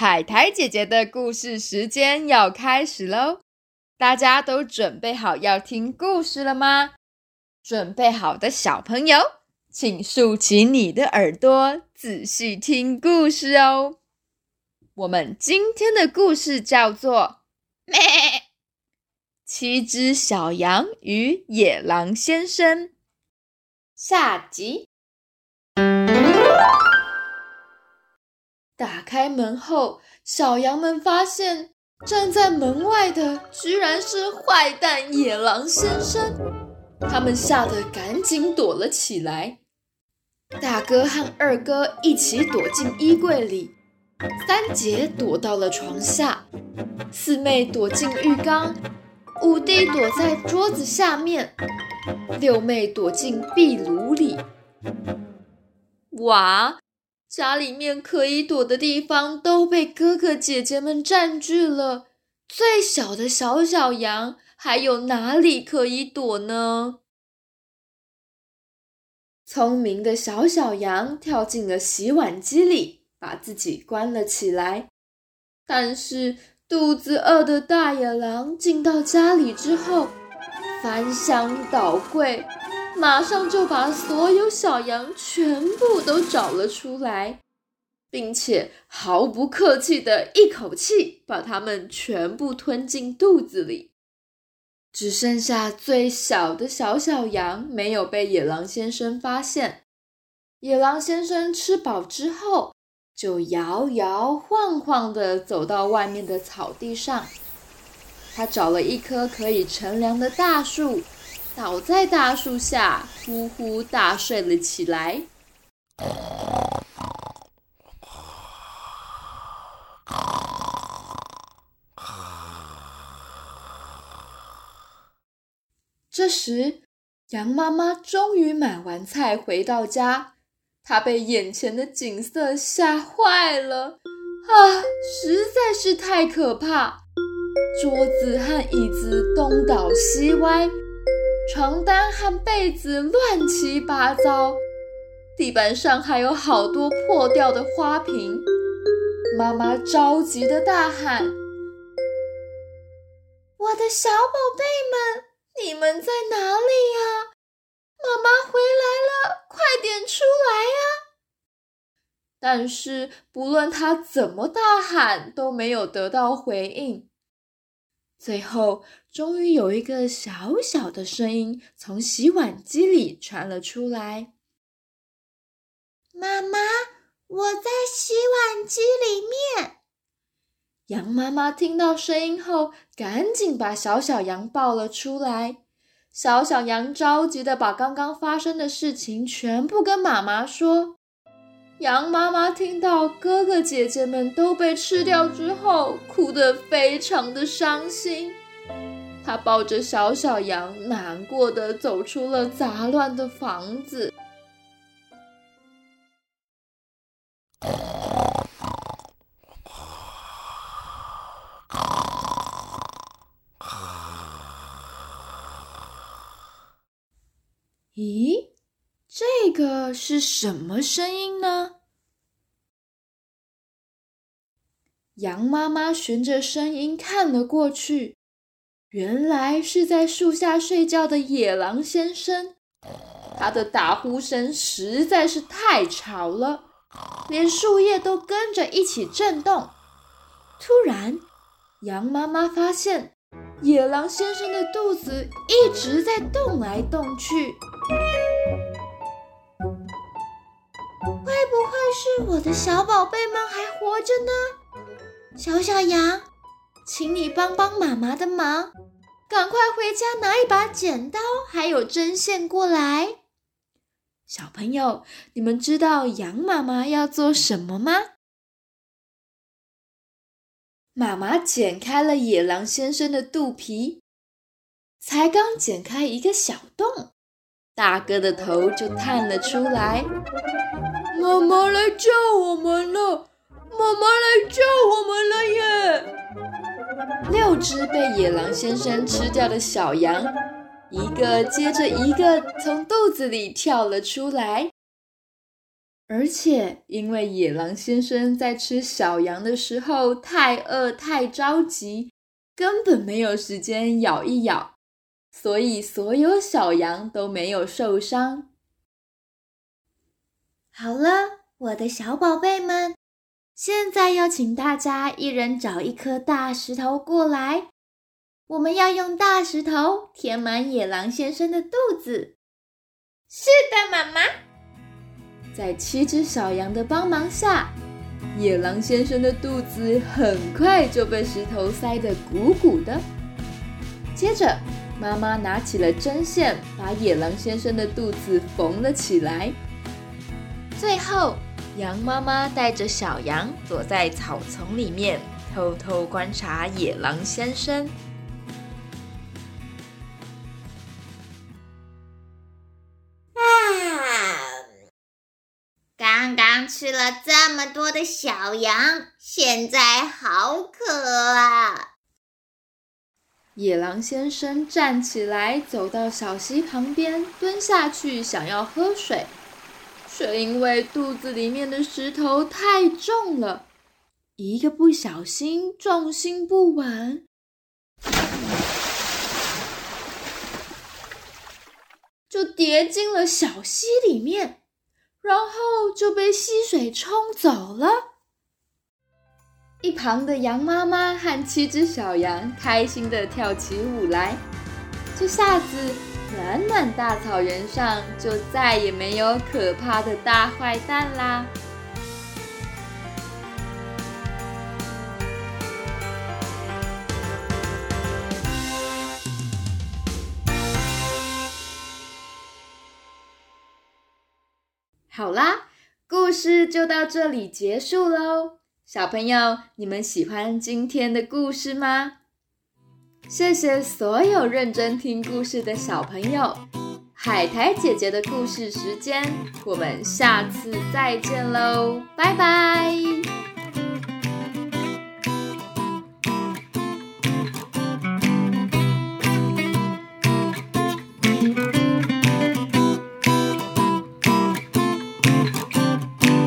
海苔姐姐的故事时间要开始喽！大家都准备好要听故事了吗？准备好的小朋友，请竖起你的耳朵，仔细听故事哦。我们今天的故事叫做 《咩七只小羊与野狼先生》下集。打开门后，小羊们发现站在门外的居然是坏蛋野狼先生，他们吓得赶紧躲了起来。大哥和二哥一起躲进衣柜里，三姐躲到了床下，四妹躲进浴缸，五弟躲在桌子下面，六妹躲进壁炉里。哇！家里面可以躲的地方都被哥哥姐姐们占据了，最小的小小羊还有哪里可以躲呢？聪明的小小羊跳进了洗碗机里，把自己关了起来。但是肚子饿的大野狼进到家里之后，翻箱倒柜。马上就把所有小羊全部都找了出来，并且毫不客气的一口气把它们全部吞进肚子里，只剩下最小的小小羊没有被野狼先生发现。野狼先生吃饱之后，就摇摇晃晃的走到外面的草地上，他找了一棵可以乘凉的大树。倒在大树下，呼呼大睡了起来。这时，羊妈妈终于买完菜回到家，她被眼前的景色吓坏了。啊，实在是太可怕！桌子和椅子东倒西歪。床单和被子乱七八糟，地板上还有好多破掉的花瓶。妈妈着急的大喊：“我的小宝贝们，你们在哪里呀？妈妈回来了，快点出来呀！”但是不论他怎么大喊，都没有得到回应。最后，终于有一个小小的声音从洗碗机里传了出来：“妈妈，我在洗碗机里面。”羊妈妈听到声音后，赶紧把小小羊抱了出来。小小羊着急的把刚刚发生的事情全部跟妈妈说。羊妈妈听到哥哥姐姐们都被吃掉之后，哭得非常的伤心。她抱着小小羊，难过的走出了杂乱的房子。这个是什么声音呢？羊妈妈循着声音看了过去，原来是在树下睡觉的野狼先生。他的打呼声实在是太吵了，连树叶都跟着一起震动。突然，羊妈妈发现野狼先生的肚子一直在动来动去。是我的小宝贝们还活着呢？小小羊，请你帮帮妈妈的忙，赶快回家拿一把剪刀还有针线过来。小朋友，你们知道羊妈妈要做什么吗？妈妈剪开了野狼先生的肚皮，才刚剪开一个小洞，大哥的头就探了出来。妈妈来叫我们了！妈妈来叫我们了耶！六只被野狼先生吃掉的小羊，一个接着一个从肚子里跳了出来。而且因为野狼先生在吃小羊的时候太饿太着急，根本没有时间咬一咬，所以所有小羊都没有受伤。好了，我的小宝贝们，现在要请大家一人找一颗大石头过来。我们要用大石头填满野狼先生的肚子。是的，妈妈。在七只小羊的帮忙下，野狼先生的肚子很快就被石头塞得鼓鼓的。接着，妈妈拿起了针线，把野狼先生的肚子缝了起来。最后，羊妈妈带着小羊躲在草丛里面，偷偷观察野狼先生。啊！刚刚吃了这么多的小羊，现在好渴啊！野狼先生站起来，走到小溪旁边，蹲下去想要喝水。却因为肚子里面的石头太重了，一个不小心，重心不稳，就跌进了小溪里面，然后就被溪水冲走了。一旁的羊妈妈和七只小羊开心的跳起舞来，这下子。暖暖大草原上就再也没有可怕的大坏蛋啦！好啦，故事就到这里结束喽。小朋友，你们喜欢今天的故事吗？谢谢所有认真听故事的小朋友，海苔姐姐的故事时间，我们下次再见喽，拜拜。